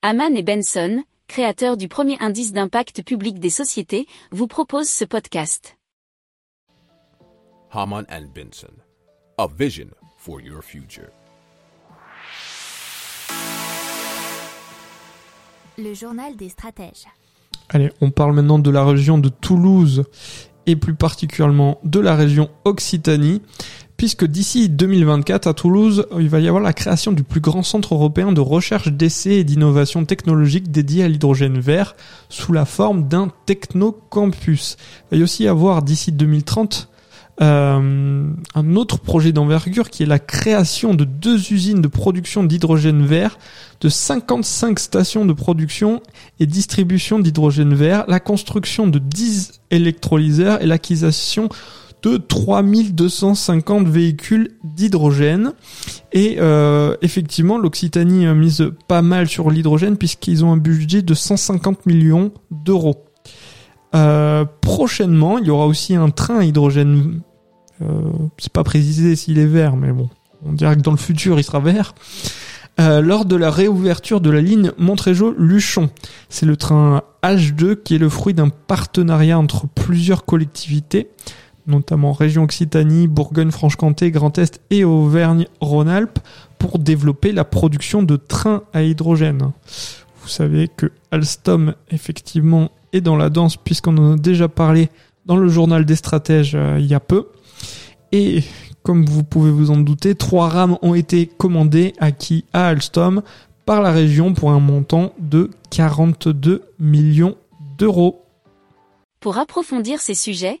Haman et Benson, créateurs du premier indice d'impact public des sociétés, vous proposent ce podcast. Haman and Benson, a vision for your future. Le journal des stratèges. Allez, on parle maintenant de la région de Toulouse et plus particulièrement de la région Occitanie, puisque d'ici 2024 à Toulouse, il va y avoir la création du plus grand centre européen de recherche, d'essai et d'innovation technologique dédié à l'hydrogène vert sous la forme d'un technocampus. Il va y avoir d'ici 2030 euh, un autre projet d'envergure qui est la création de deux usines de production d'hydrogène vert, de 55 stations de production et distribution d'hydrogène vert, la construction de 10 électrolyseurs et l'acquisition de 3250 véhicules d'hydrogène. Et euh, effectivement, l'Occitanie mise pas mal sur l'hydrogène puisqu'ils ont un budget de 150 millions d'euros. Euh, prochainement, il y aura aussi un train à hydrogène euh, c'est pas précisé s'il est vert, mais bon, on dirait que dans le futur il sera vert. Euh, lors de la réouverture de la ligne Montrégeau-Luchon. C'est le train H2 qui est le fruit d'un partenariat entre plusieurs collectivités, notamment région Occitanie, Bourgogne-Franche-Comté, Grand Est et Auvergne-Rhône-Alpes, pour développer la production de trains à hydrogène. Vous savez que Alstom, effectivement, est dans la danse puisqu'on en a déjà parlé dans le journal des stratèges euh, il y a peu. Et comme vous pouvez vous en douter, trois rames ont été commandées acquis à Alstom par la région pour un montant de 42 millions d'euros. Pour approfondir ces sujets,